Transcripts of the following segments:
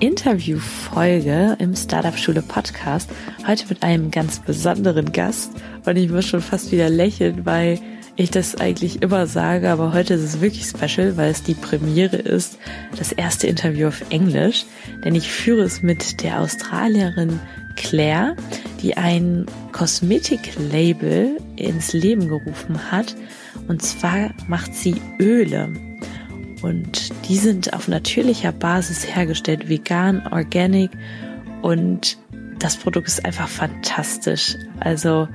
Interviewfolge im Startup Schule Podcast. Heute mit einem ganz besonderen Gast und ich muss schon fast wieder lächeln, weil ich das eigentlich immer sage, aber heute ist es wirklich special, weil es die Premiere ist, das erste Interview auf Englisch, denn ich führe es mit der Australierin Claire, die ein Kosmetiklabel ins Leben gerufen hat. Und zwar macht sie Öle. Und die sind auf natürlicher Basis hergestellt, vegan, organic und das Produkt ist einfach fantastisch. Also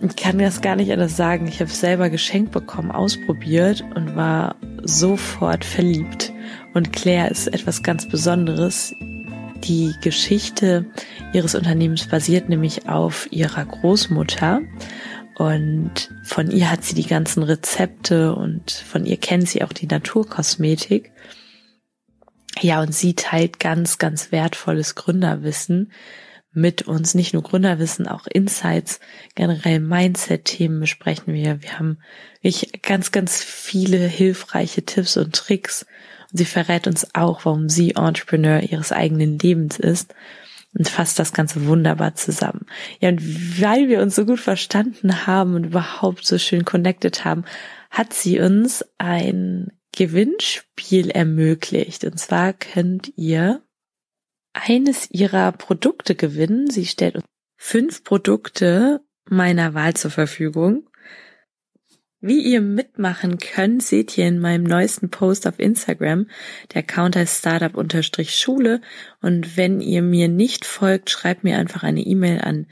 ich kann das gar nicht anders sagen. Ich habe es selber geschenkt bekommen, ausprobiert und war sofort verliebt. Und Claire ist etwas ganz Besonderes. Die Geschichte ihres Unternehmens basiert nämlich auf ihrer Großmutter. Und von ihr hat sie die ganzen Rezepte und von ihr kennt sie auch die Naturkosmetik. Ja, und sie teilt ganz, ganz wertvolles Gründerwissen mit uns. Nicht nur Gründerwissen, auch Insights, generell Mindset-Themen besprechen wir. Wir haben wirklich ganz, ganz viele hilfreiche Tipps und Tricks. Und sie verrät uns auch, warum sie Entrepreneur ihres eigenen Lebens ist und fasst das Ganze wunderbar zusammen. Ja, und weil wir uns so gut verstanden haben und überhaupt so schön connected haben, hat sie uns ein Gewinnspiel ermöglicht. Und zwar könnt ihr eines ihrer Produkte gewinnen. Sie stellt uns fünf Produkte meiner Wahl zur Verfügung. Wie ihr mitmachen könnt, seht ihr in meinem neuesten Post auf Instagram. Der Account heißt Startup-Schule. Und wenn ihr mir nicht folgt, schreibt mir einfach eine E-Mail an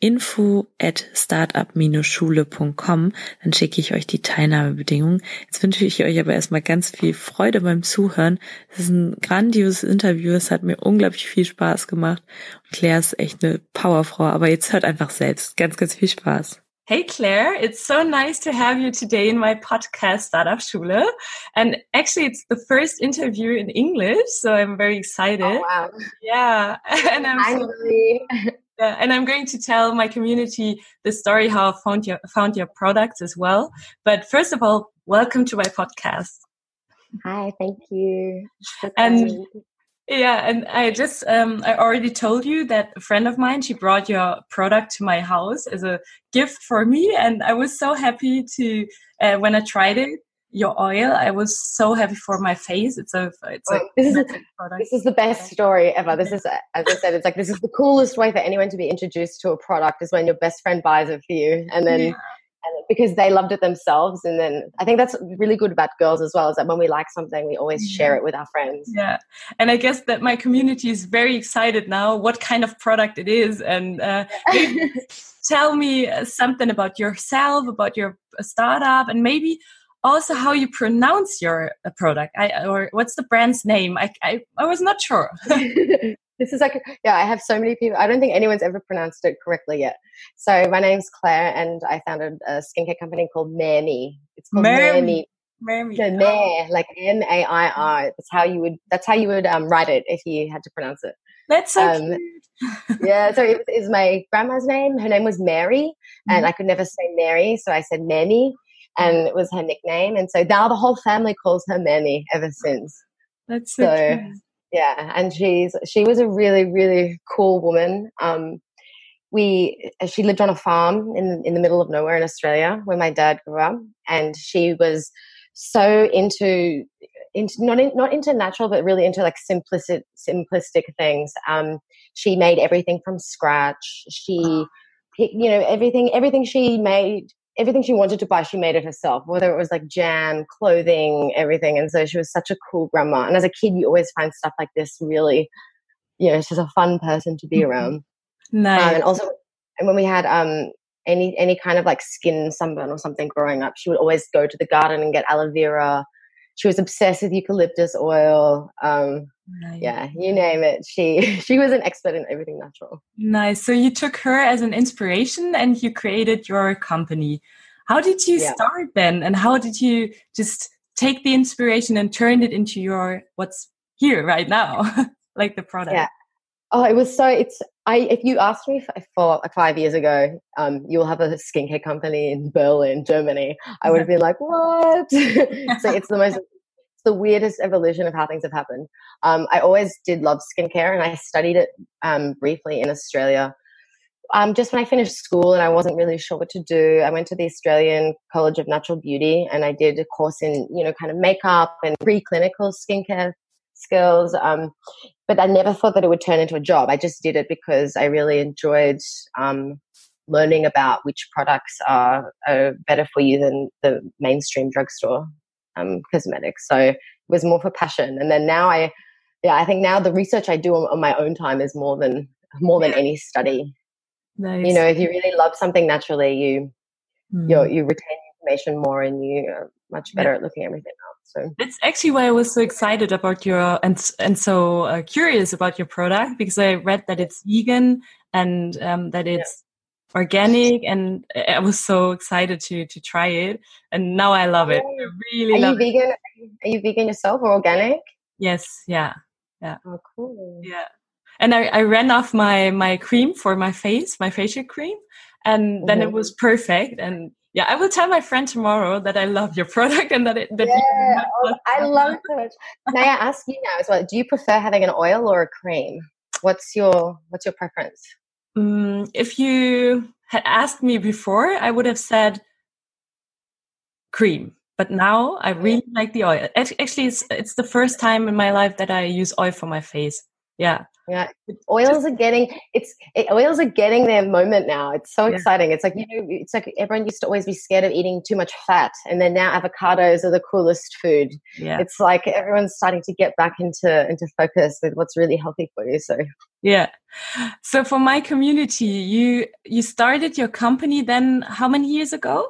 info at startup-schule.com. Dann schicke ich euch die Teilnahmebedingungen. Jetzt wünsche ich euch aber erstmal ganz viel Freude beim Zuhören. Es ist ein grandioses Interview. Es hat mir unglaublich viel Spaß gemacht. Claire ist echt eine Powerfrau. Aber jetzt hört einfach selbst. Ganz, ganz viel Spaß. Hey Claire, it's so nice to have you today in my podcast Startup Schule. And actually it's the first interview in English, so I'm very oh, excited. Oh, wow. Yeah. And I'm Finally. So, yeah, and I'm going to tell my community the story how I found your found your products as well. But first of all, welcome to my podcast. Hi, thank you. And yeah, and I just um, I already told you that a friend of mine she brought your product to my house as a gift for me, and I was so happy to uh, when I tried it. Your oil, I was so happy for my face. It's a it's a this is a, this is the best story ever. This is as I said, it's like this is the coolest way for anyone to be introduced to a product is when your best friend buys it for you, and then. Yeah because they loved it themselves. And then i think that's really good about girls as well is that when we like something we always yeah. share it with our friends. Yeah. And i guess that my community is very excited now what kind of product it is. And uh, tell me uh, something about yourself about your uh, startup and maybe also how you pronounce your uh, product. I, or what's the brand's name? I, I, I was not sure this is like yeah i have so many people i don't think anyone's ever pronounced it correctly yet so my name's claire and i founded a skincare company called Mairme. it's called Mairme. Mairme. So Mair, like M A I R. That's how you would. That's how you would um, write it if you had to pronounce it. That's so um, cute. yeah. So it is my grandma's name. Her name was Mary, mm-hmm. and I could never say Mary, so I said Mairme, and it was her nickname. And so now the whole family calls her Mairme ever since. That's so, so yeah and she's she was a really really cool woman. Um we she lived on a farm in in the middle of nowhere in australia where my dad grew up and she was so into into not in, not into natural but really into like simplistic simplistic things. Um she made everything from scratch. She you know everything everything she made everything she wanted to buy, she made it herself, whether it was like jam, clothing, everything. And so she was such a cool grandma. And as a kid, you always find stuff like this really, you know, she's a fun person to be mm-hmm. around. Nice. Um, and also, and when we had um, any any kind of like skin sunburn or something growing up, she would always go to the garden and get aloe vera she was obsessed with eucalyptus oil. Um, nice. Yeah, you name it. She she was an expert in everything natural. Nice. So you took her as an inspiration and you created your company. How did you yeah. start then? And how did you just take the inspiration and turn it into your what's here right now, like the product? Yeah. Oh, it was so. It's I. If you asked me for, five years ago, um, you'll have a skincare company in Berlin, Germany. I would have been like, what? so it's the most. It's the weirdest evolution of how things have happened. Um, I always did love skincare, and I studied it um, briefly in Australia. Um, just when I finished school and I wasn't really sure what to do, I went to the Australian College of Natural Beauty and I did a course in, you know, kind of makeup and preclinical skincare skills. Um, but I never thought that it would turn into a job. I just did it because I really enjoyed um, learning about which products are, are, better for you than the mainstream drugstore um, cosmetics. So it was more for passion. And then now I, yeah, I think now the research I do on, on my own time is more than more than any study. Nice. You know, if you really love something naturally, you mm. you you retain information more, and you are much better yeah. at looking at everything up. So that's actually why I was so excited about your and and so uh, curious about your product because I read that it's vegan and um, that it's yeah. organic, and I was so excited to to try it, and now I love it. I really are love you vegan? It. Are you vegan yourself or organic? Yes. Yeah. Yeah. Oh, cool. Yeah. And I, I ran off my my cream for my face, my facial cream, and then mm-hmm. it was perfect. And yeah, I will tell my friend tomorrow that I love your product and that it. That yeah, oh, I love it so much. May I ask you now as well? Do you prefer having an oil or a cream? What's your What's your preference? Um, if you had asked me before, I would have said cream. But now I really like the oil. Actually, it's it's the first time in my life that I use oil for my face. Yeah. Yeah, oils are getting it's it, oils are getting their moment now. It's so yeah. exciting. It's like you know, it's like everyone used to always be scared of eating too much fat, and then now avocados are the coolest food. Yeah, it's like everyone's starting to get back into into focus with what's really healthy for you. So yeah, so for my community, you you started your company then how many years ago?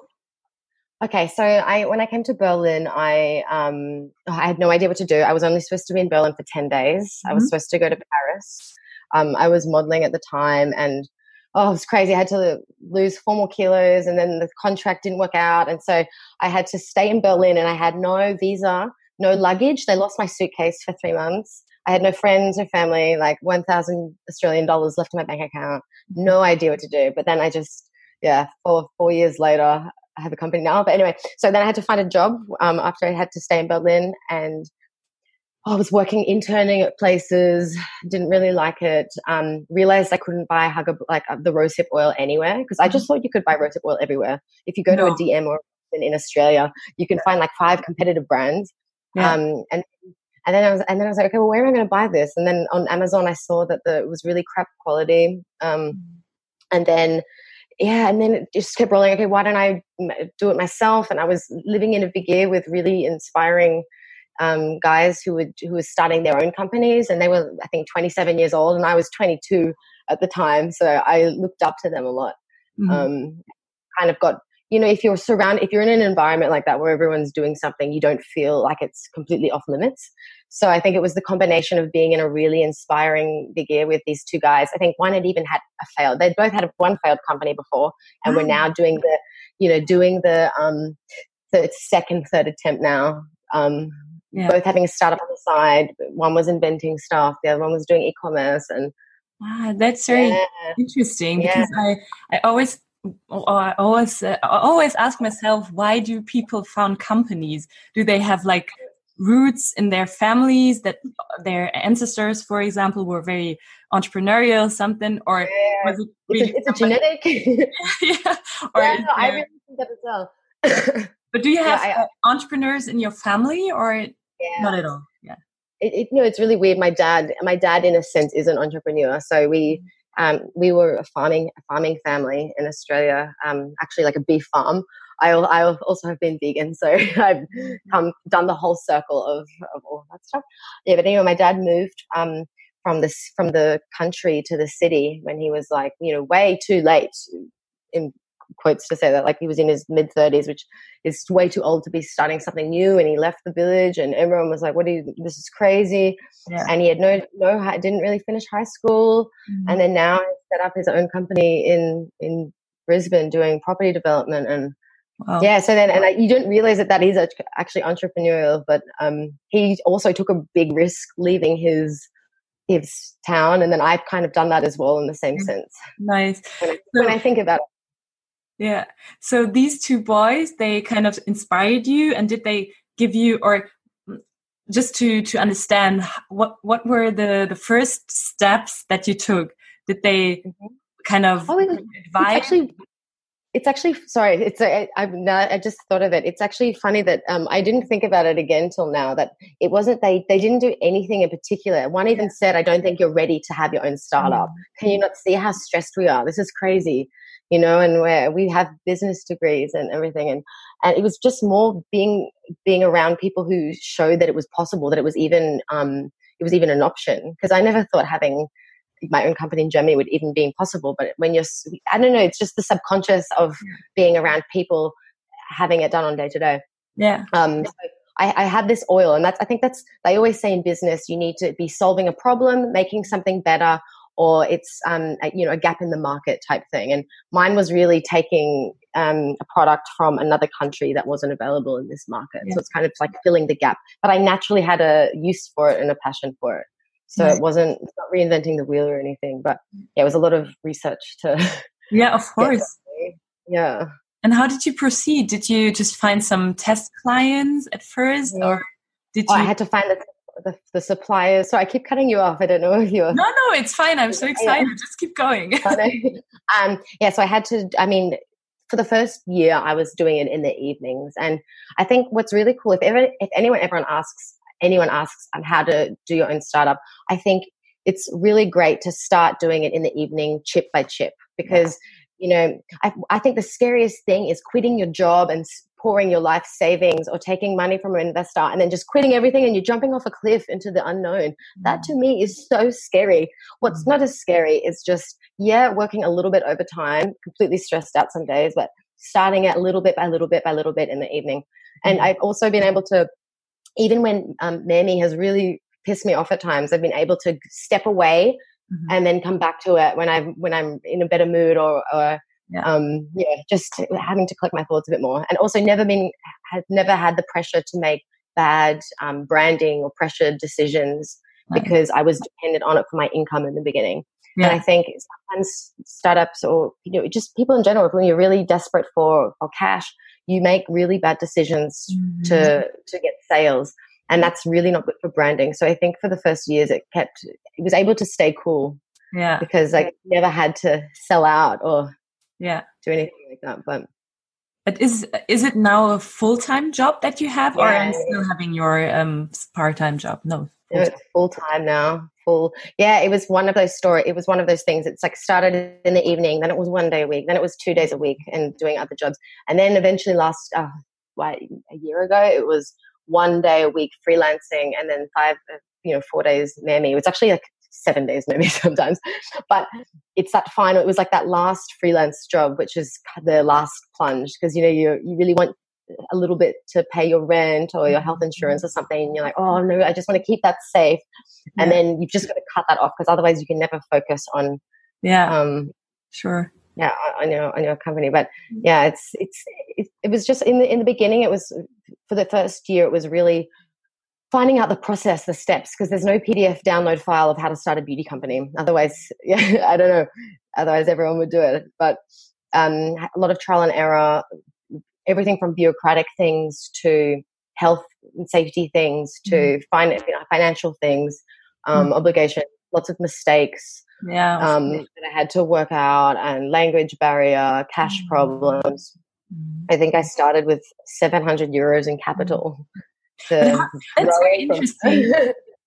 Okay, so I when I came to Berlin, I um I had no idea what to do. I was only supposed to be in Berlin for ten days. Mm-hmm. I was mm-hmm. supposed to go to Paris. Um, I was modeling at the time, and oh, it was crazy. I had to lose four more kilos, and then the contract didn't work out, and so I had to stay in Berlin, and I had no visa, no luggage. They lost my suitcase for three months. I had no friends or family, like one thousand Australian dollars left in my bank account. No idea what to do. But then I just yeah, four four years later, I have a company now. But anyway, so then I had to find a job um, after I had to stay in Berlin, and I was working interning at places. Didn't really like it. Um, realized I couldn't buy Hugger, like uh, the rosehip oil anywhere because I just mm-hmm. thought you could buy rosehip oil everywhere. If you go no. to a DM or in Australia, you can find like five competitive brands. Yeah. Um, and and then I was and then I was like, okay, well, where am I going to buy this? And then on Amazon, I saw that the, it was really crap quality. Um, mm. and then yeah, and then it just kept rolling. Okay, why don't I do it myself? And I was living in a WG with really inspiring um, guys who would who were starting their own companies, and they were I think 27 years old, and I was 22 at the time, so I looked up to them a lot. Mm-hmm. Um, kind of got you know if you're surrounded if you're in an environment like that where everyone's doing something, you don't feel like it's completely off limits. So I think it was the combination of being in a really inspiring WG with these two guys. I think one had even had a failed. They'd both had one failed company before, and we're now doing the, you know, doing the um, the second, third attempt now. Um, yeah. Both having a startup on the side. One was inventing stuff. The other one was doing e-commerce, and wow, that's very yeah. interesting because yeah. I I always I always uh, I always ask myself why do people found companies? Do they have like roots in their families that their ancestors for example were very entrepreneurial something or yeah. was it really it's, a, it's a genetic yeah or yeah, no, i really think that as well but do you have yeah, I, uh, entrepreneurs in your family or yeah. not at all yeah it, it, you know it's really weird my dad my dad in a sense is an entrepreneur so we mm-hmm. um, we were a farming a farming family in australia um, actually like a beef farm I, I also have been vegan, so I've um, done the whole circle of, of all that stuff. Yeah, but anyway, my dad moved um, from this from the country to the city when he was like, you know, way too late in quotes to say that like he was in his mid 30s which is way too old to be starting something new and he left the village and everyone was like what are you this is crazy yeah. and he had no no didn't really finish high school mm-hmm. and then now he's set up his own company in in Brisbane doing property development and Wow. Yeah. So then, and I, you don't realize that that is actually entrepreneurial, but um, he also took a big risk leaving his his town, and then I've kind of done that as well in the same mm. sense. Nice. When I, so, when I think about it. Yeah. So these two boys, they kind of inspired you, and did they give you or mm, just to to understand what what were the the first steps that you took? Did they mm-hmm. kind of oh, advise? Actually, it's actually sorry. It's I, I'm not. I just thought of it. It's actually funny that um, I didn't think about it again till now. That it wasn't they. They didn't do anything in particular. One even said, "I don't think you're ready to have your own startup. Mm. Can you not see how stressed we are? This is crazy." You know, and where we have business degrees and everything, and and it was just more being being around people who showed that it was possible, that it was even um, it was even an option. Because I never thought having my own company in Germany would even be impossible. But when you're, I don't know, it's just the subconscious of being around people having it done on day to day. Yeah. Um, so I, I had this oil, and that's, I think that's, they always say in business, you need to be solving a problem, making something better, or it's, um, a, you know, a gap in the market type thing. And mine was really taking um, a product from another country that wasn't available in this market. Yeah. So it's kind of like filling the gap. But I naturally had a use for it and a passion for it. So it wasn't not reinventing the wheel or anything, but yeah, it was a lot of research to. Yeah, of course. Yeah. And how did you proceed? Did you just find some test clients at first, yeah. or did you? Oh, I had to find the, the, the suppliers. So I keep cutting you off. I don't know if you're. No, no, it's fine. I'm so excited. Yeah. Just keep going. um, yeah, so I had to. I mean, for the first year, I was doing it in the evenings, and I think what's really cool if ever if anyone everyone asks anyone asks on how to do your own startup, I think it's really great to start doing it in the evening, chip by chip, because you know I, I think the scariest thing is quitting your job and pouring your life savings or taking money from an investor and then just quitting everything and you're jumping off a cliff into the unknown. That mm. to me is so scary. What's mm. not as scary is just, yeah, working a little bit over time, completely stressed out some days, but starting it a little bit by little bit by little bit in the evening. And mm. I've also been able to even when um, Mammy has really pissed me off at times, I've been able to step away mm-hmm. and then come back to it when I'm when I'm in a better mood or, or yeah. Um, yeah, just having to collect my thoughts a bit more, and also never been had never had the pressure to make bad um, branding or pressured decisions right. because I was dependent on it for my income in the beginning. Yeah. And I think sometimes startups or you know just people in general, when you're really desperate for for cash, you make really bad decisions mm-hmm. to to get sales. And that's really not good for branding. So i think for the first years it kept it was able to stay cool yeah. because i never had to sell out or yeah. do anything like that. But but is is it now a full-time job that you have yeah. or are you still having your um part-time job? No no, it's full time now. Full. Yeah, it was one of those story. It was one of those things. It's like started in the evening, then it was one day a week, then it was two days a week, and doing other jobs, and then eventually last uh, what a year ago, it was one day a week freelancing, and then five, uh, you know, four days mammy. It was actually like seven days maybe sometimes, but it's that final. It was like that last freelance job, which is the last plunge because you know you you really want a little bit to pay your rent or your health mm-hmm. insurance or something and you're like oh no i just want to keep that safe. Yeah. and then you've just got to cut that off because otherwise you can never focus on yeah. um sure. yeah on your on your company. But mm-hmm. yeah it's it's it, it was just in the in the beginning it was for the first year it was really finding out the process the steps because there's no pdf download file of how to start a beauty company. Otherwise yeah i don't know. Otherwise everyone would do it. But um, a lot of trial and error everything from bureaucratic things to health and safety things to mm. fin- you know, financial things, um, mm. obligation, lots of mistakes. Yeah, um, that I had to work out, and language barrier, cash mm. problems. I think I started with 700 euros in capital. Mm. that's very interesting.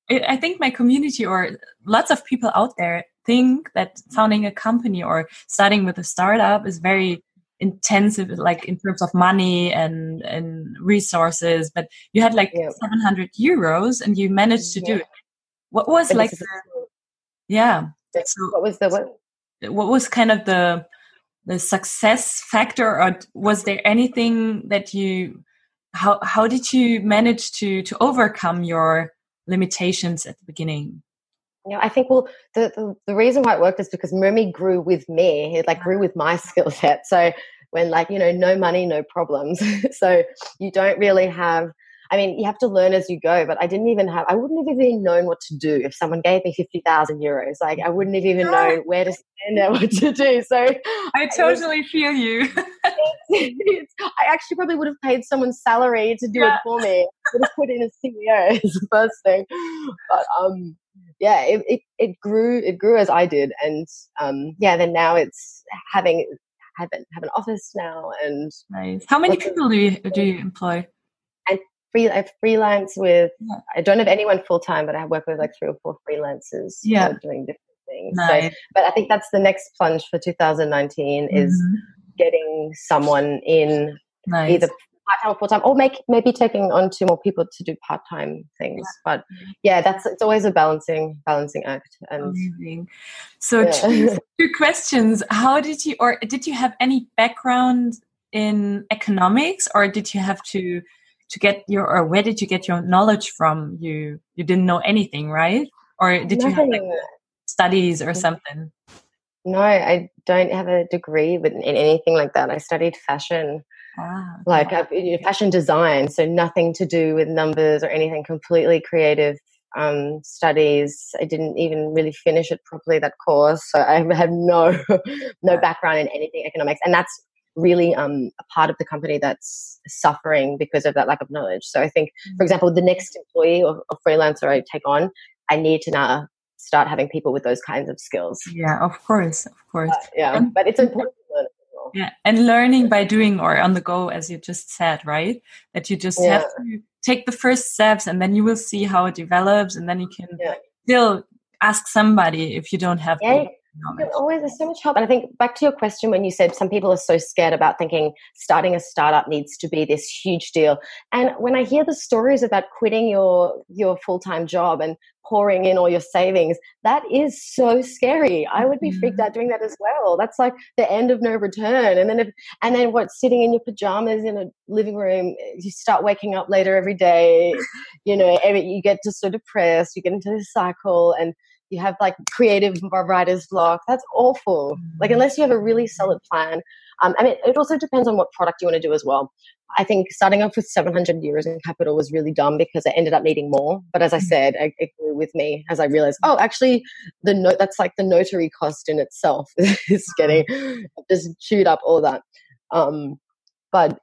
I think my community or lots of people out there think that founding a company or starting with a startup is very intensive like in terms of money and and resources but you had like yeah. 700 euros and you managed to yeah. do it what was like the, yeah so what was the what what was kind of the the success factor or was there anything that you how how did you manage to to overcome your limitations at the beginning you know, I think well, the, the, the reason why it worked is because Mermy grew with me. It like grew with my skill set. So when like you know, no money, no problems. so you don't really have I mean, you have to learn as you go, but I didn't even have, I wouldn't have even known what to do if someone gave me 50,000 euros. Like, I wouldn't have even known where to stand and what to do. So I totally was, feel you. I actually probably would have paid someone's salary to do yeah. it for me. I would have put in a CEO as the first thing. But, um, yeah, it, it, it grew, it grew as I did. And, um, yeah, then now it's having, have an, have an office now and nice. How many people do you, do you employ? And free I freelance with yeah. I don't have anyone full time, but I work with like three or four freelancers yeah. doing different things. Nice. So, but I think that's the next plunge for 2019 mm-hmm. is getting someone in nice. either part time or full time, or make maybe taking on two more people to do part time things. Yeah. But mm-hmm. yeah, that's it's always a balancing balancing act. And Amazing. so yeah. two, two questions: How did you, or did you have any background in economics, or did you have to to get your or where did you get your knowledge from you you didn't know anything right or did Nothing. you have like studies or mm-hmm. something no i don't have a degree in anything like that i studied fashion ah, like I've, you know, fashion design so nothing to do with numbers or anything completely creative um, studies i didn't even really finish it properly that course so i have no no background in anything economics and that's really um, a part of the company that's suffering because of that lack of knowledge. So I think, for mm-hmm. example, the next employee or, or freelancer I take on, I need to now start having people with those kinds of skills. Yeah, of course, of course. Uh, yeah, and, but it's important to learn. Well. Yeah, and learning by doing or on the go, as you just said, right? That you just yeah. have to take the first steps, and then you will see how it develops, and then you can yeah. still ask somebody if you don't have. Yeah, always there's so much help. And I think back to your question when you said some people are so scared about thinking starting a startup needs to be this huge deal. And when I hear the stories about quitting your your full-time job and pouring in all your savings, that is so scary. I would be mm-hmm. freaked out doing that as well. That's like the end of no return. And then if and then what sitting in your pajamas in a living room, you start waking up later every day, you know, you get just so depressed, you get into this cycle and you have like creative writer's block. That's awful. Like mm. unless you have a really solid plan. Um, I mean, it also depends on what product you want to do as well. I think starting off with 700 euros in capital was really dumb because I ended up needing more. But as I mm. said, it, it grew with me as I realized, oh, actually, the note that's like the notary cost in itself is getting just chewed up all that. Um, but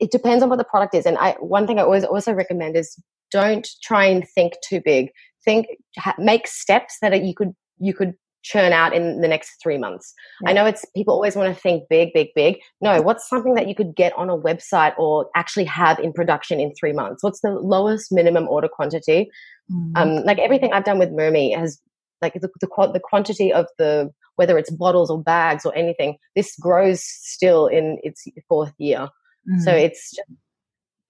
it depends on what the product is. And I, one thing I always also recommend is don't try and think too big think make steps that you could you could churn out in the next three months. Yeah. I know it's people always want to think big, big, big. No, what's something that you could get on a website or actually have in production in three months? What's the lowest minimum order quantity? Mm. Um, like everything I've done with Mermy has like the, the, the quantity of the whether it's bottles or bags or anything. This grows still in its fourth year, mm. so it's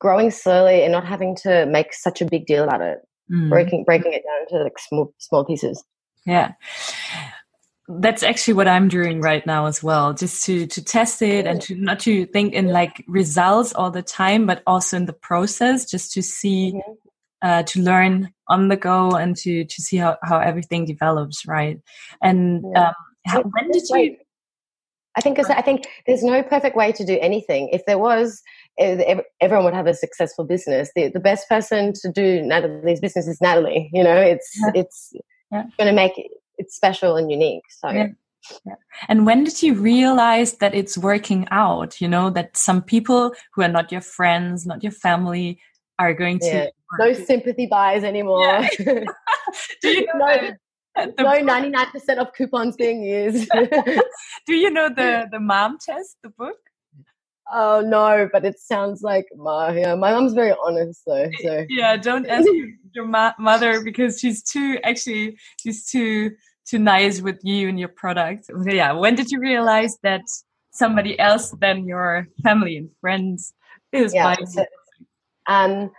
growing slowly and not having to make such a big deal about it mm. breaking breaking it down into like small small pieces. Yeah. That's actually what I'm doing right now as well, just to to test it and to not to think in like results all the time, but also in the process, just to see, mm-hmm. uh, to learn on the go and to to see how how everything develops, right? And um, how, when did you? I think I think there's no perfect way to do anything. If there was, everyone would have a successful business. The, the best person to do Natalie's business is Natalie. You know, it's yeah. it's yeah. going to make it it's special and unique. So. Yeah. Yeah. And when did you realize that it's working out? You know, that some people who are not your friends, not your family, are going to. Yeah. No sympathy buys anymore. Yeah. Do you know no, no 99% of coupons being used. Do you know the, the mom test, the book? Oh no, but it sounds like my yeah. My mom's very honest though. So yeah, don't ask your ma- mother because she's too actually she's too too nice with you and your product. Yeah, when did you realize that somebody else than your family and friends is yeah, buying? So, um,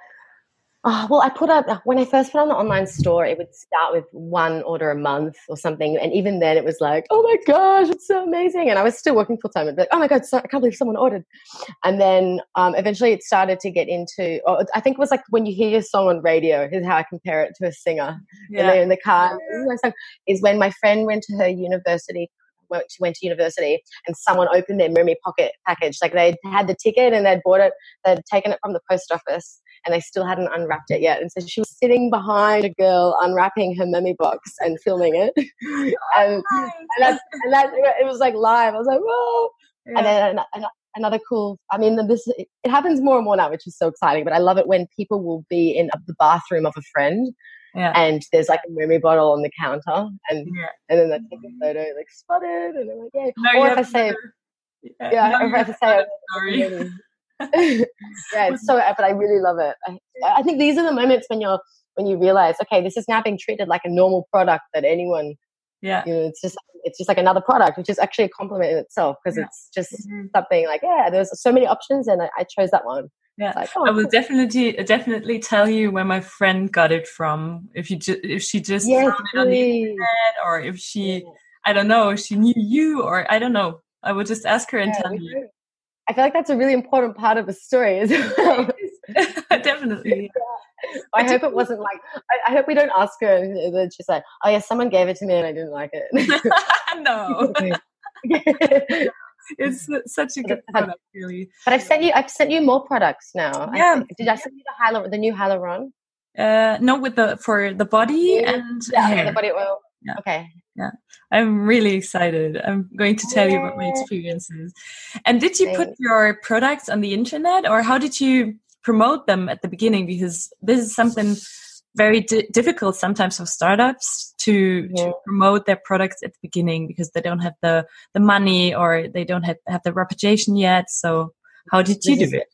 Oh, well, I put up when I first put on the online store, it would start with one order a month or something, and even then, it was like, "Oh my gosh, it's so amazing!" And I was still working full time. I'd be like, "Oh my god, so, I can't believe someone ordered!" And then um, eventually, it started to get into. I think it was like when you hear your song on radio. Is how I compare it to a singer. Yeah. And in the car, is when my friend went to her university she went to university and someone opened their Mermy Pocket package. Like they had the ticket and they'd bought it, they'd taken it from the post office and I still hadn't unwrapped it yet. And so she was sitting behind a girl unwrapping her mummy box and filming it. and, that, and that, it was like live. I was like, whoa. Yeah. And then another cool, I mean, this, it happens more and more now, which is so exciting, but I love it when people will be in the bathroom of a friend yeah. and there's like a Mermy bottle on the counter and yeah. and then they take a photo like spotted and I'm like yeah no, or if I say yeah, yeah no, or if I say sorry yeah it's so but I really love it. I, I think these are the moments when you're when you realize okay this is now being treated like a normal product that anyone yeah. you know it's just it's just like another product which is actually a compliment in itself because yeah. it's just mm-hmm. something like yeah there's so many options and I, I chose that one. Yeah. Like, oh, i will cool. definitely definitely tell you where my friend got it from. If you just if she just yes, found it on the internet or if she yeah. i don't know she knew you or i don't know. I would just ask her and yeah, tell you i feel like that's a really important part of the story as well definitely yeah. I hope it wasn't like I, I, hope we don't ask her and then she's like, Oh yeah, someone gave it to me and I didn't like it. no it's such a good product, really. But I've sent you, I've sent you more products now. Yeah. I, did I send you the the new hyaluron? Uh, no, with the for the body yeah. and yeah, hair. the body oil. Yeah. Okay. Yeah, I'm really excited. I'm going to tell you about my experiences. And did you put your products on the internet, or how did you promote them at the beginning? Because this is something very difficult sometimes for startups to, yeah. to promote their products at the beginning because they don't have the the money or they don't have, have the reputation yet so how did you this do it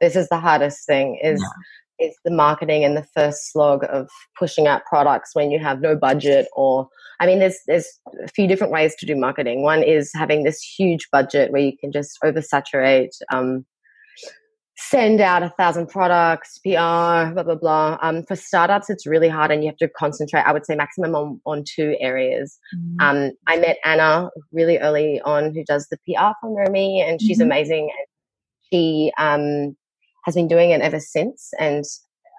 this is the hardest thing is yeah. Is the marketing and the first slog of pushing out products when you have no budget or i mean there's there's a few different ways to do marketing one is having this huge budget where you can just oversaturate um, send out a thousand products, PR, blah, blah, blah. Um, for startups, it's really hard and you have to concentrate, I would say, maximum on, on two areas. Mm-hmm. Um, I met Anna really early on who does the PR for Mermy and she's mm-hmm. amazing. And she um, has been doing it ever since. And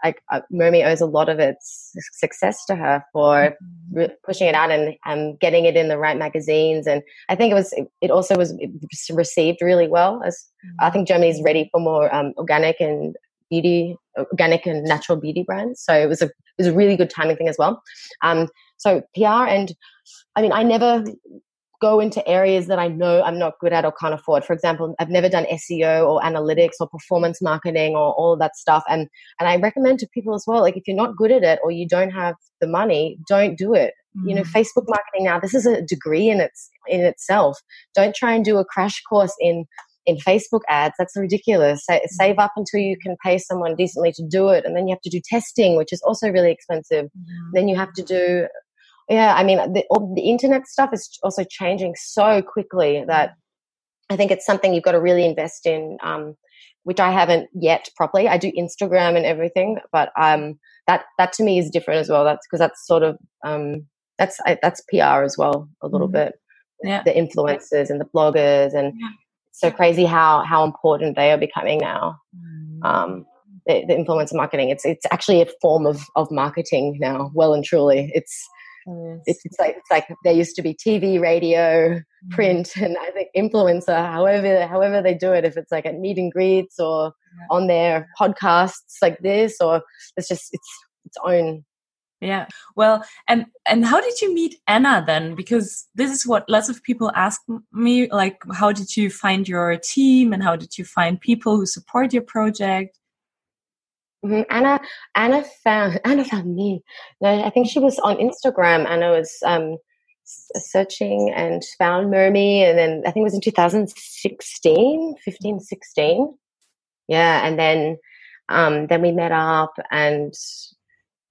like uh, Mermy owes a lot of its success to her for mm-hmm. re- pushing it out and um, getting it in the right magazines. And I think it was it also was received really well. As I mm-hmm. think Germany's ready for more um, organic and beauty, organic and natural beauty brands. So it was a it was a really good timing thing as well. Um, so PR and I mean I never go into areas that I know I'm not good at or can't afford. For example, I've never done SEO or analytics or performance marketing or all of that stuff. And and I recommend to people as well, like if you're not good at it or you don't have the money, don't do it. Mm. You know, mm. Facebook marketing now, this is a degree in its in itself. Don't try and do a crash course in in Facebook ads. That's ridiculous. Mm. save up until you can pay someone decently to do it. And then you have to do testing, which is also really expensive. Mm. Then you have to do yeah, I mean, the, the internet stuff is also changing so quickly that I think it's something you've got to really invest in, um, which I haven't yet properly. I do Instagram and everything, but um, that that to me is different as well. That's because that's sort of um, that's that's PR as well a little mm-hmm. bit. Yeah. The influencers and the bloggers and yeah. so crazy how how important they are becoming now. Mm-hmm. Um, the, the influencer marketing. It's it's actually a form of of marketing now, well and truly. It's Yes. It's, it's, like it's like there used to be TV, radio, mm. print, and I think influencer. However, however they do it, if it's like at meet and greets or on their podcasts like this, or it's just it's its own. Yeah. Well, and and how did you meet Anna then? Because this is what lots of people ask me. Like, how did you find your team, and how did you find people who support your project? Mm-hmm. Anna, Anna found Anna found me. No, I think she was on Instagram. Anna was um, searching and found Mermy, and then I think it was in 2016, 15, 16. Yeah, and then um, then we met up, and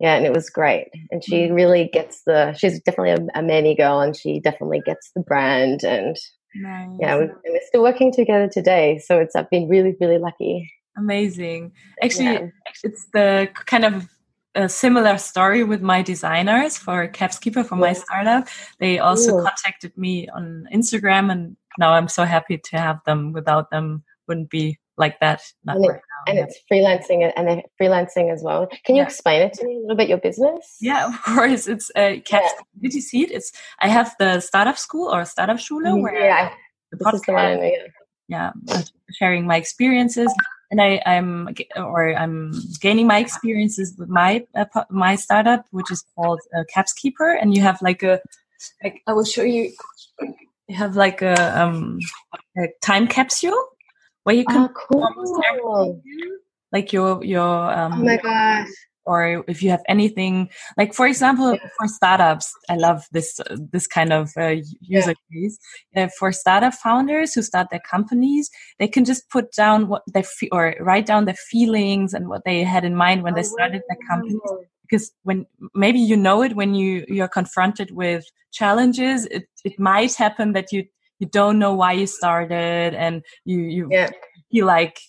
yeah, and it was great. And she mm-hmm. really gets the. She's definitely a, a girl, and she definitely gets the brand. And nice. yeah, we, we're still working together today, so it's I've been really, really lucky. Amazing. Actually, yeah. it's the kind of a similar story with my designers for Capskeeper for my startup. They also Ooh. contacted me on Instagram, and now I'm so happy to have them. Without them, wouldn't be like that. and, it, right and it's freelancing and freelancing as well. Can you yeah. explain it to me a little bit? Your business? Yeah, of course. It's a Caps yeah. Did you see it? It's I have the startup school or startup schule mm-hmm. where yeah, the podcast, the one, yeah. yeah, sharing my experiences and I, am or I'm gaining my experiences with my uh, my startup, which is called uh, Capskeeper, and you have like a like I will show you. You have like a, um, a time capsule where you can oh, cool. like your your um, oh my gosh or if you have anything like for example yeah. for startups i love this uh, this kind of uh, user yeah. case uh, for startup founders who start their companies they can just put down what they fe- or write down their feelings and what they had in mind when oh, they started their companies because when maybe you know it when you you're confronted with challenges it, it might happen that you you don't know why you started and you you yeah. feel like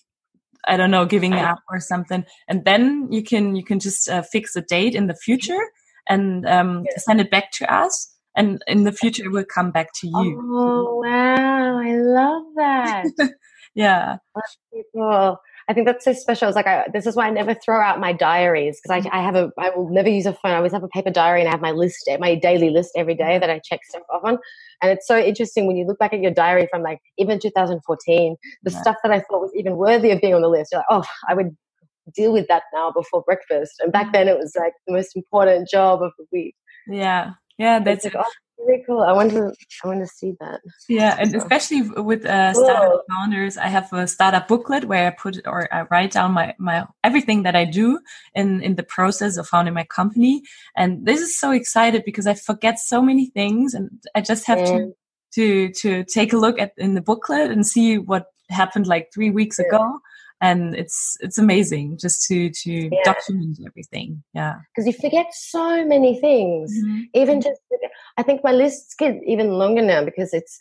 I don't know, giving up or something. And then you can you can just uh, fix a date in the future and um, yeah. send it back to us. And in the future, it will come back to you. Oh wow! I love that. yeah, that's cool. I think that's so special. It's like I, this is why I never throw out my diaries because I, I, have a I will never use a phone. I always have a paper diary and I have my list, my daily list every day mm-hmm. that I check stuff off on. And it's so interesting when you look back at your diary from like even 2014, the yeah. stuff that I thought was even worthy of being on the list. You're like, oh, I would deal with that now before breakfast. And back mm-hmm. then it was like the most important job of the week. Yeah, yeah, that's like, oh, really cool. I want to I want to see that. Yeah, and especially with uh, startup founders, I have a startup booklet where I put or I write down my my everything that I do in in the process of founding my company. And this is so excited because I forget so many things, and I just have to to to take a look at in the booklet and see what happened like three weeks yeah. ago and it's it's amazing just to to yeah. document everything. Yeah. Because you forget so many things. Mm-hmm. even just i think my lists get even longer now because it's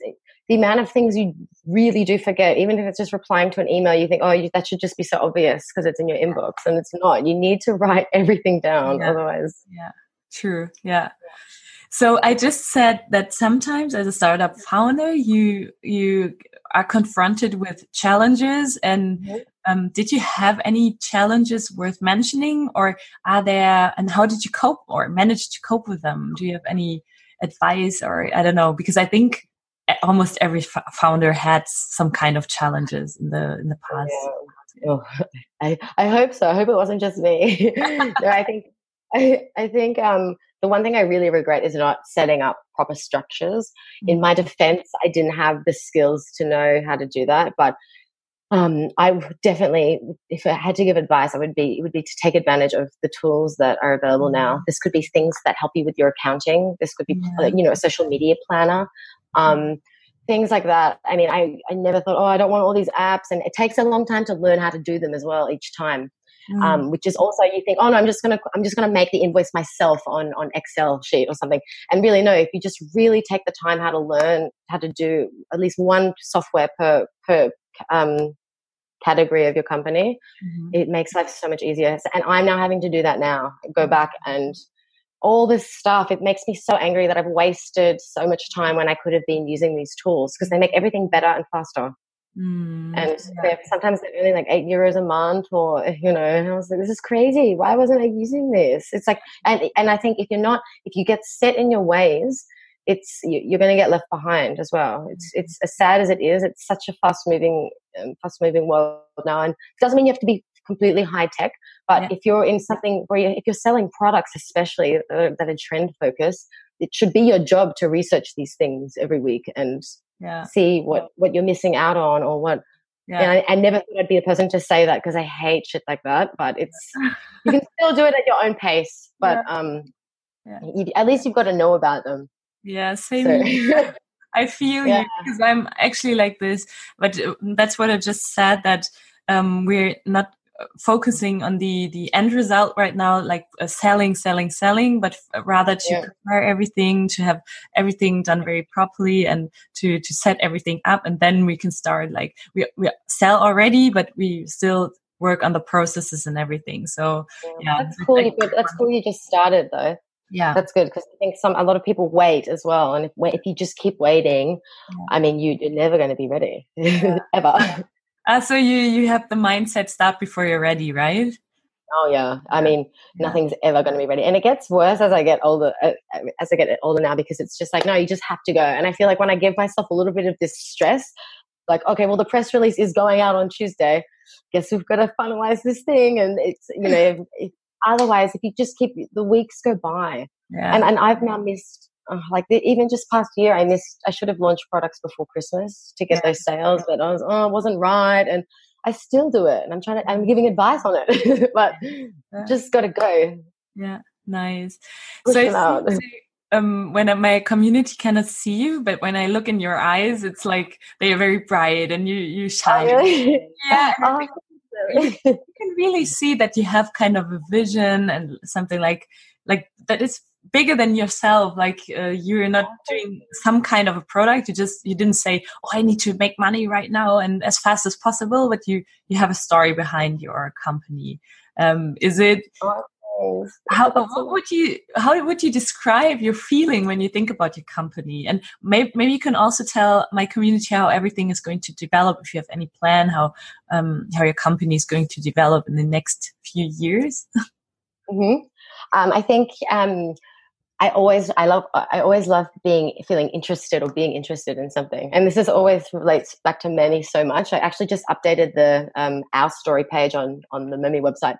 the amount of things you really do forget. Even if it's just replying to an email you think oh you, that should just be so obvious because it's in your inbox and it's not. You need to write everything down yeah. otherwise. Yeah. True. Yeah. So I just said that sometimes as a startup founder, you you are confronted with challenges and mm-hmm. Um, did you have any challenges worth mentioning, or are there? And how did you cope or manage to cope with them? Do you have any advice, or I don't know? Because I think almost every founder had some kind of challenges in the in the past. Yeah. Oh, I I hope so. I hope it wasn't just me. no, I think I I think um, the one thing I really regret is not setting up proper structures. In mm. my defense, I didn't have the skills to know how to do that, but um, I definitely, if I had to give advice, I would be it would be to take advantage of the tools that are available now. Mm-hmm. This could be things that help you with your accounting. This could be, yeah. you know, a social media planner, um, things like that. I mean, I I never thought, oh, I don't want all these apps, and it takes a long time to learn how to do them as well each time. Mm. Um, which is also you think, oh no, I'm just gonna I'm just gonna make the invoice myself on on Excel sheet or something. And really, no, if you just really take the time how to learn how to do at least one software per per um, category of your company, mm-hmm. it makes life so much easier. And I'm now having to do that now. Go mm-hmm. back and all this stuff. It makes me so angry that I've wasted so much time when I could have been using these tools because they make everything better and faster. Mm, and yeah. they're, sometimes they're only like eight euros a month, or you know, and I was like, this is crazy. Why wasn't I using this? It's like, and and I think if you're not, if you get set in your ways, it's you're going to get left behind as well. It's mm-hmm. it's as sad as it is. It's such a fast moving fast moving world now, and it doesn't mean you have to be completely high tech. But yeah. if you're in something where you, if you're selling products, especially uh, that are trend focused, it should be your job to research these things every week and yeah. see what what you're missing out on or what. Yeah. And I, I never thought I'd be the person to say that because I hate shit like that. But it's you can still do it at your own pace. But yeah. um, you, at least you've got to know about them. Yeah, same. So. I feel yeah. you because I'm actually like this, but uh, that's what I just said that um, we're not uh, focusing on the the end result right now like uh, selling selling selling but rather to yeah. prepare everything to have everything done very properly and to to set everything up and then we can start like we we sell already but we still work on the processes and everything. So yeah, yeah that's cool. Like, that's cool. You just started though. Yeah, that's good because I think some a lot of people wait as well, and if if you just keep waiting, yeah. I mean, you, you're never going to be ready yeah. ever. Uh, so you you have the mindset start before you're ready, right? Oh yeah, I mean, yeah. nothing's ever going to be ready, and it gets worse as I get older. Uh, as I get older now, because it's just like no, you just have to go. And I feel like when I give myself a little bit of this stress, like okay, well, the press release is going out on Tuesday. Guess we've got to finalize this thing, and it's you know, otherwise, if you just keep the weeks go by, yeah. and and I've now missed uh, like the, even just past year, I missed. I should have launched products before Christmas to get yeah. those sales, but I was oh, it wasn't right, and I still do it, and I'm trying to. I'm giving advice on it, but yeah. just got to go. Yeah, nice. Push so, um, when my community cannot see you, but when I look in your eyes, it's like they are very bright and you you oh, shine. Oh, really? Yeah. Oh, you can really see that you have kind of a vision and something like like that is bigger than yourself like uh, you're not doing some kind of a product. You just you didn't say oh i need to make money right now and as fast as possible but you you have a story behind your company. Um, is it how what would you how would you describe your feeling when you think about your company? And maybe, maybe you can also tell my community how everything is going to develop if you have any plan how um, how your company is going to develop in the next few years. Mm-hmm. um, i think um, I always I love I always love being feeling interested or being interested in something, and this is always relates back to Merme so much. I actually just updated the um, our story page on on the Merme website,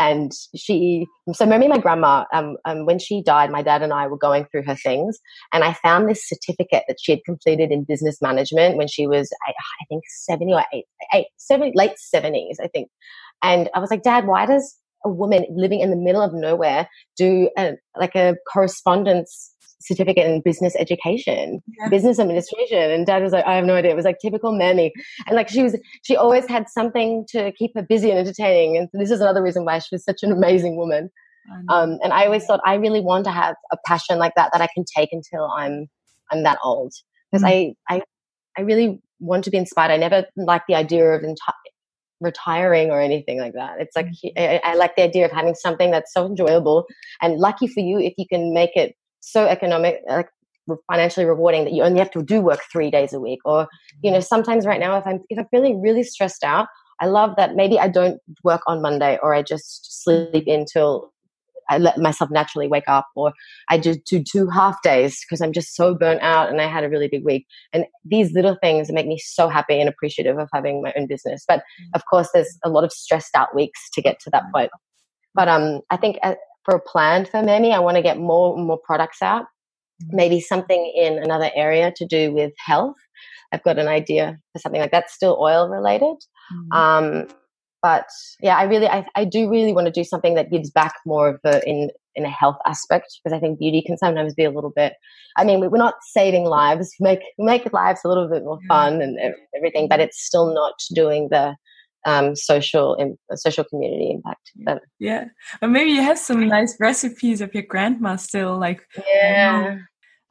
and she so Merme, my grandma, um, um, when she died, my dad and I were going through her things, and I found this certificate that she had completed in business management when she was I, I think seventy or eight, eight, 70, late seventies, I think, and I was like, Dad, why does a woman living in the middle of nowhere do a, like a correspondence certificate in business education, yeah. business administration. And dad was like, I have no idea. It was like typical Merme. And like she was, she always had something to keep her busy and entertaining. And this is another reason why she was such an amazing woman. Um, and I always thought I really want to have a passion like that that I can take until I'm I'm that old because mm. I I I really want to be inspired. I never like the idea of enti- retiring or anything like that. It's like mm-hmm. I, I, like the idea of having something that's so enjoyable and lucky for you if you can make it so economic, like financially rewarding that you only have to do work three days a week. Or you know, mm-hmm. sometimes right now if I'm if I'm feeling really stressed out, I love that maybe I don't work on Monday or I just sleep until I let myself naturally wake up, or I just do two half days because I'm just so burnt out and I had a really big week. And these little things make me so happy and appreciative of having my own business. But mm. of course, there's a lot of stressed out weeks to get to that point. But um, I think for a plan for Merme, I want to get more and more products out. Mm. Maybe something in another area to do with health. I've got an idea for something like that, still oil related. Mm-hmm. Um, but yeah, I really, I, I do really want to do something that gives back more of the in, in a health aspect because I think beauty can sometimes be a little bit, I mean, we're not saving lives, make, make lives a little bit more fun and everything, but it's still not doing the, um, social in, social community impact. But, yeah, or maybe you have some nice recipes of your grandma still, like yeah,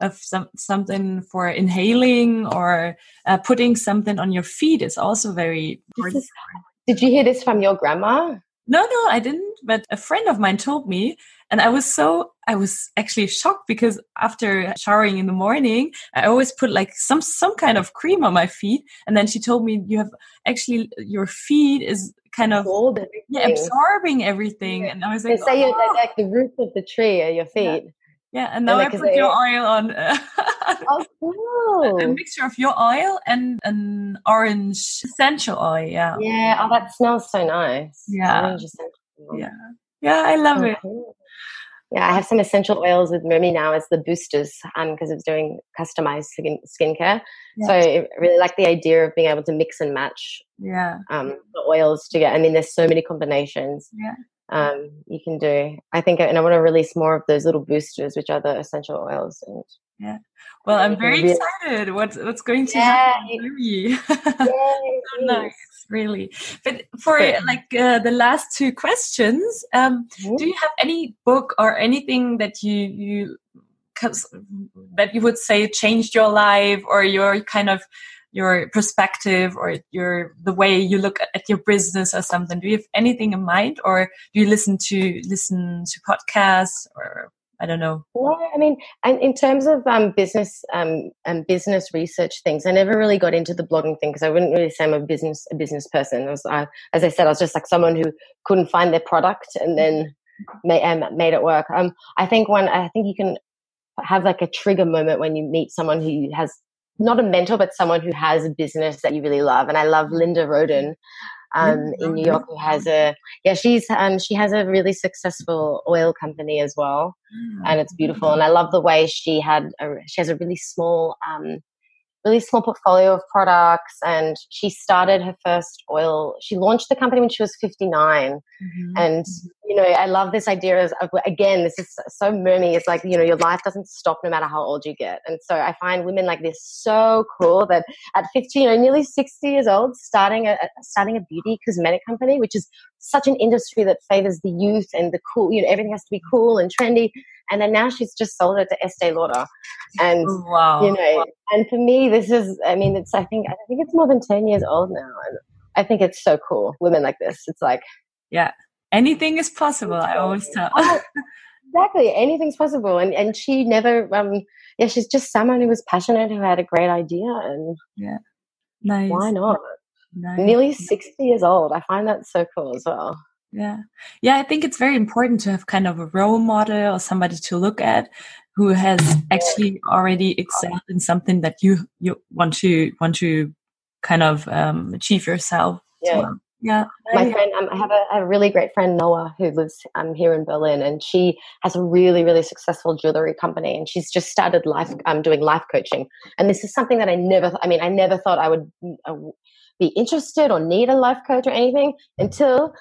of some something for inhaling or uh, putting something on your feet is also very. Is, did you hear this from your grandma? No, no, I didn't. But a friend of mine told me, and I was so I was actually shocked because after showering in the morning, I always put like some some kind of cream on my feet, and then she told me you have actually your feet is kind of yeah, absorbing everything, yeah. and I was like, they say oh. like, like the roots of the tree are your feet. Yeah. Yeah, and now and I put your oil on. Uh, oh, cool. A mixture of your oil and an orange essential oil. Yeah. Yeah. Oh, that smells so nice. Yeah. Yeah. Yeah, I love oh, it. Cool. Yeah, I have some essential oils with Merme now as the boosters um, because of doing customized skin, skincare. Yeah. So I really like the idea of being able to mix and match yeah. um, the oils together. I mean, there's so many combinations. Yeah um, you can do. I think, and I want to release more of those little boosters, which are the essential oils. And yeah, well, I'm very excited. What's what's going to happen? Yay. so nice, really. But for like uh, the last two questions, um, mm-hmm. do you have any book or anything that you you that you would say changed your life or your kind of your perspective or your the way you look at your business or something? Do you have anything in mind, or do you listen to listen to podcasts or I don't know. Well, I mean, and in terms of um, business um, and business research things, I never really got into the blogging thing because I wouldn't really say I'm a business a business person. I was, uh, as I said, I was just like someone who couldn't find their product and then made, um, made it work. Um, I think when I think you can have like a trigger moment when you meet someone who has not a mentor, but someone who has a business that you really love. And I love Linda Rodin um, in New York who has a yeah she's um, she has a really successful oil company as well, and it's beautiful. And I love the way she had a, she has a really small um, really small portfolio of products and she started her first oil she launched the company when she was 59 mm-hmm. and mm-hmm. you know i love this idea of again this is so Merme it's like you know your life doesn't stop no matter how old you get and so i find women like this so cool that at 15 or nearly 60 years old starting a starting a beauty cosmetic company which is such an industry that favors the youth and the cool you know everything has to be cool and trendy and then now she's just sold it to Estee Lauder, and wow. you know, and for me, this is, I mean, it's, I think, I think it's more than ten years old now, and I think it's so cool. Women like this, it's like, yeah, anything is possible. I always tell. Oh, exactly, anything's possible, and and she never, um, yeah, she's just someone who was passionate, who had a great idea, and yeah, nice. Why not? Nice. Nearly sixty years old. I find that so cool as well. Yeah. Yeah, I think it's very important to have kind of a role model or somebody to look at who has actually already excelled in something that you you want to want to kind of um, achieve yourself. Yeah. Well. Yeah. My friend, um, I have a, a, really great friend, Noah, who lives um, here in Berlin, and she has a really, really successful jewelry company, and she's just started life, um, doing life coaching. And this is something that I never, I mean, I never thought I would uh, be interested or need a life coach or anything until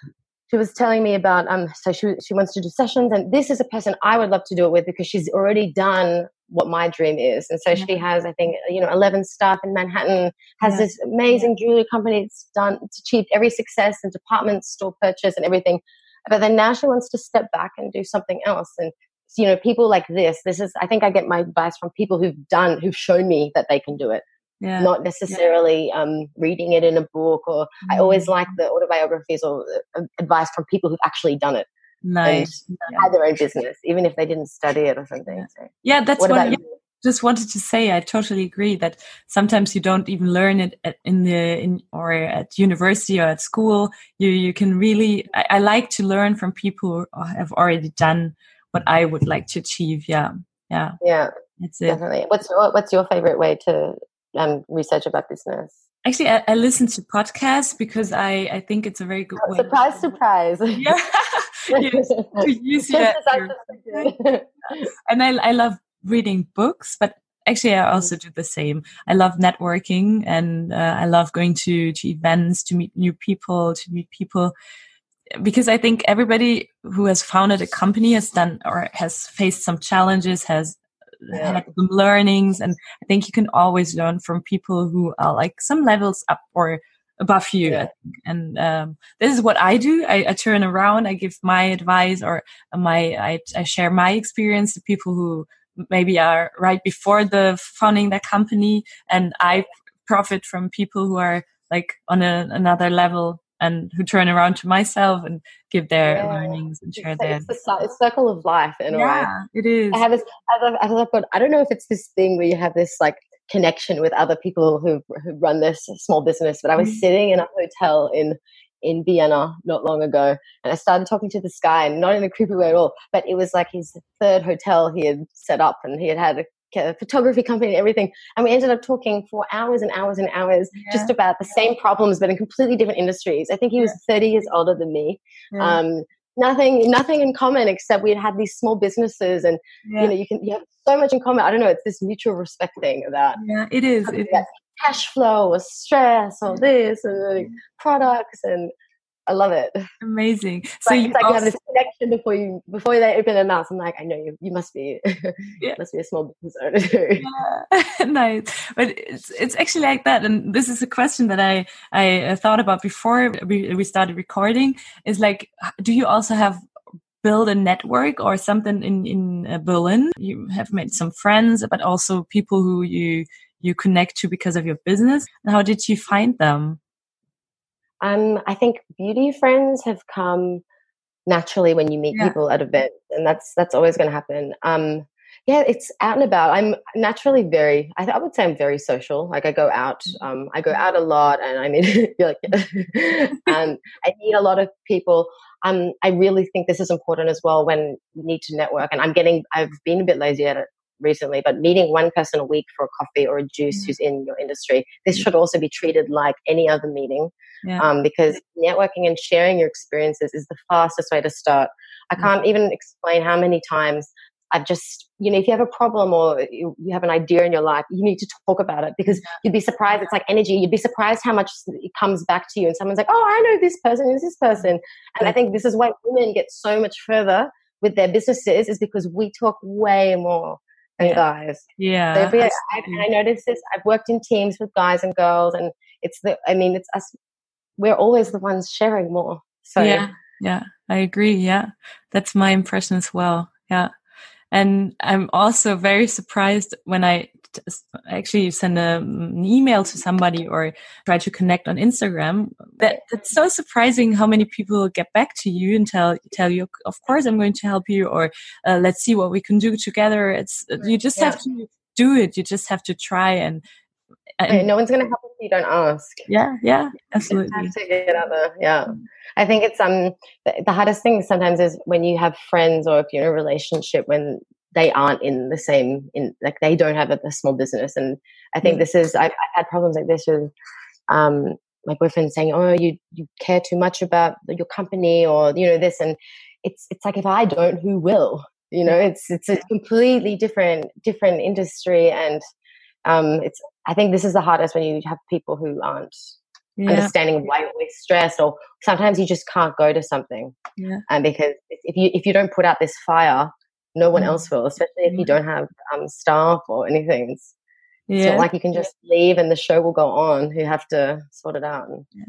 she was telling me about um so she she wants to do sessions and this is a person I would love to do it with because she's already done what my dream is. And so yeah. she has I think you know 11 staff in Manhattan has yeah. this amazing jewelry company it's done it's achieved every success and department store purchase and everything. But then now she wants to step back and do something else. And you know people like this this is I think I get my advice from people who've done who've shown me that they can do it yeah. not necessarily yeah. um, reading it in a book or mm-hmm. i always like the autobiographies or uh, advice from people who've actually done it nice had their own business even if they didn't study it or something so, yeah that's what, what I just wanted to say i totally agree that sometimes you don't even learn it at, in the in or at university or at school you you can really I, I like to learn from people who have already done what i would like to achieve yeah yeah yeah that's it. Definitely. What's what's your favorite way to um, research about business? Actually, I, I, listen to podcasts because I, I think it's a very good oh, way. Surprise, surprise. Yeah. to use your, your and I, I love reading books, but actually I also do the same. I love networking and uh, I love going to, to events to meet new people, to meet people because I think everybody who has founded a company has done or has faced some challenges, has yeah. had some learnings and i think you can always learn from people who are like some levels up or above you yeah. and um, this is what i do I, I, turn around i give my advice or my I, I share my experience to people who maybe are right before the founding their company and i profit from people who are like on a, another level and who turn around to myself and give their yeah. learnings and share it's, their. It's circle of life in yeah, a way. it is. I have this. As I've, as I've I don't know if it's this thing where you have this like connection with other people who who run this small business. But I was mm-hmm. sitting in a hotel in in Vienna not long ago, and I started talking to this guy, and not in a creepy way at all. But it was like his third hotel he had set up, and he had had a photography company and everything. And we ended up talking for hours and hours and hours yeah. just about the same problems, but in completely different industries. I think he was yeah. 30 years older than me. Yeah. Um, nothing, nothing in common except we had had these small businesses and, you know, you can, you have so much in common. I don't know. It's this mutual respect thing about. Yeah, it is. It is. Cash flow or stress or this and products and I love it. Amazing. So you, like also, you have this connection before you before they open their mouth. I'm like, I know you. You must be. Yeah. must be a small business owner. Yeah. nice, but it's it's actually like that. And this is a question that I I uh, thought about before we we started recording. Is like, do you also have build a network or something in in uh, Berlin? You have made some friends, but also people who you you connect to because of your business? And how did you find them? Um, I think beauty friends have come naturally when you meet yeah. people at events, and that's that's always going to happen. Um, yeah, it's out and about. I'm naturally very, I, I, would say I'm very social. Like I go out, mm-hmm. um, I go out a lot and I mean, like, um, I meet a lot of people. Um, I really think this is important as well when you need to network. And I'm getting, I've been a bit lazy at it recently, but meeting one person a week for a coffee or a juice mm-hmm. who's in your industry, this should also be treated like any other meeting. Yeah. Um, because networking and sharing your experiences is the fastest way to start. I can't even explain how many times I've just, you know, if you have a problem or you, you, have an idea in your life, you need to talk about it because you'd be surprised. It's like energy. You'd be surprised how much it comes back to you. And someone's like, oh, I know this person, is this person. And I think this is why women get so much further with their businesses is because we talk way more yeah. guys. Yeah. So I, I, I noticed this. I've worked in teams with guys and girls, and it's the, I mean, it's us, we're always the ones sharing more. So, yeah. Yeah. I agree. Yeah. That's my impression as well. Yeah. And I'm also very surprised when I actually send a, an email to somebody or try to connect on Instagram. That it's so surprising how many people get back to you and tell tell you, of course, I'm going to help you, or uh, let's see what we can do together. It's you just yeah. have to do it. You just have to try and. and no one's going to help if you don't ask. Yeah, yeah, absolutely. You have to get out there. Yeah. I think it's um the, the hardest thing sometimes is when you have friends or if you're in a relationship when they aren't in the same in like they don't have a, a small business and I think mm. this is I've, I've, had problems like this with um my boyfriend saying oh you you care too much about your company or you know this and it's it's like if I don't who will you know it's it's a completely different different industry and um it's I think this is the hardest when you have people who aren't yeah. understanding why you're always stressed or sometimes you just can't go to something yeah. and because if you if you don't put out this fire no one mm. else will especially if you mm. don't have um, staff or anything it's, yeah. like you can just leave and the show will go on you have to sort it out yeah.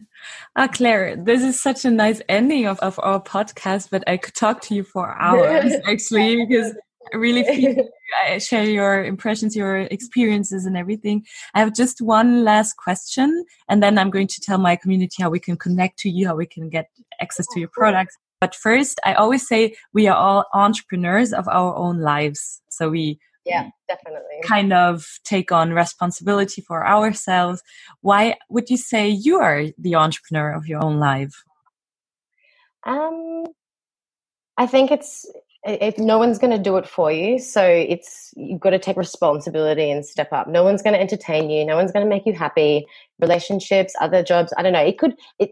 ah claire this is such a nice ending of, of our podcast but i could talk to you for hours actually because I really feel I share your impressions, your experiences, and everything. I have just one last question, and then I'm going to tell my community how we can connect to you, how we can get access to your products. But first, I always say we are all entrepreneurs of our own lives. So we yeah, definitely kind of take on responsibility for ourselves. Why would you say you are the entrepreneur of your own life? Um, I think it's if no one's going to do it for you so it's you've got to take responsibility and step up no one's going to entertain you no one's going to make you happy relationships other jobs i don't know it could it,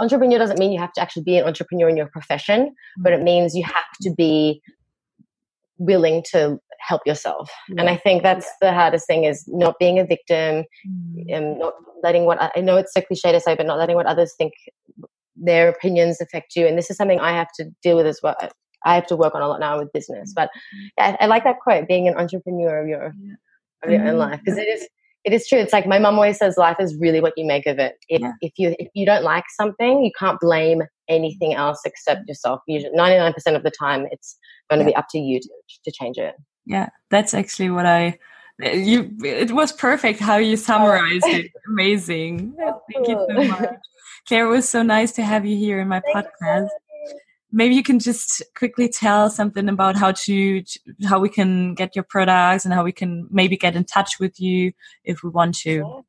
entrepreneur doesn't mean you have to actually be an entrepreneur in your profession but it means you have to be willing to help yourself yeah. and i think that's the hardest thing is not being a victim mm. and not letting what i know it's so cliche to say but not letting what others think their opinions affect you and this is something i have to deal with as well I have to work on a lot now with business. But yeah, I, I like that quote: being an entrepreneur of your yeah. of your mm-hmm. own life, because it is it is true. It's like my mom always says, life is really what you make of it. If, yeah. if you if you don't like something, you can't blame anything else except yourself. Ninety nine percent of the time, it's going to yeah. be up to you to, to change it. Yeah, that's actually what I. You, it was perfect how you summarized it. Amazing. Thank you so oh. much. Claire, it was so nice to have you here in my podcast maybe you can just quickly tell something about how to how we can get your products and how we can maybe get in touch with you if we want to. Sure.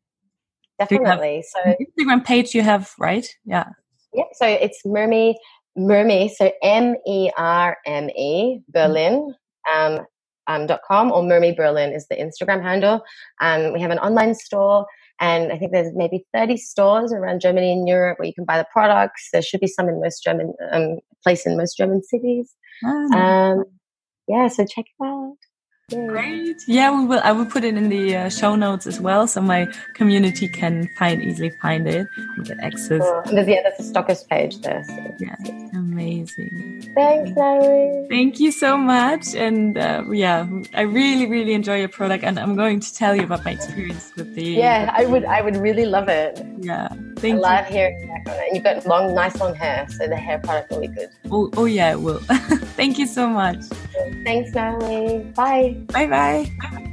definitely. So instagram page you have right? Yeah. Yeah so it's merme merme so m-e-r-m-e berlin um, um, dot com or merme berlin is the instagram handle. Um, we have an online store and I think there's maybe 30 stores around Germany and Europe where you can buy the products. There should be some in most German um, place in most German cities. Oh. Um, yeah, so check it out. Great. Yeah, we will. I will put it in the uh, show notes as well, so my community can find easily find it and get access. Cool. There's, yeah, there's a stockist page there. So. Yeah, amazing. Thanks, Larry. Thank you so much, and uh, yeah, I really, really enjoy your product, and I'm going to tell you about my experience with the. Yeah, I would. I would really love it. Yeah, thank I you. love hearing back on it. And you've got long, nice long hair, so the hair product will be good. Oh, oh yeah, it will. thank you so much. Thanks, Natalie. Bye. Bye bye.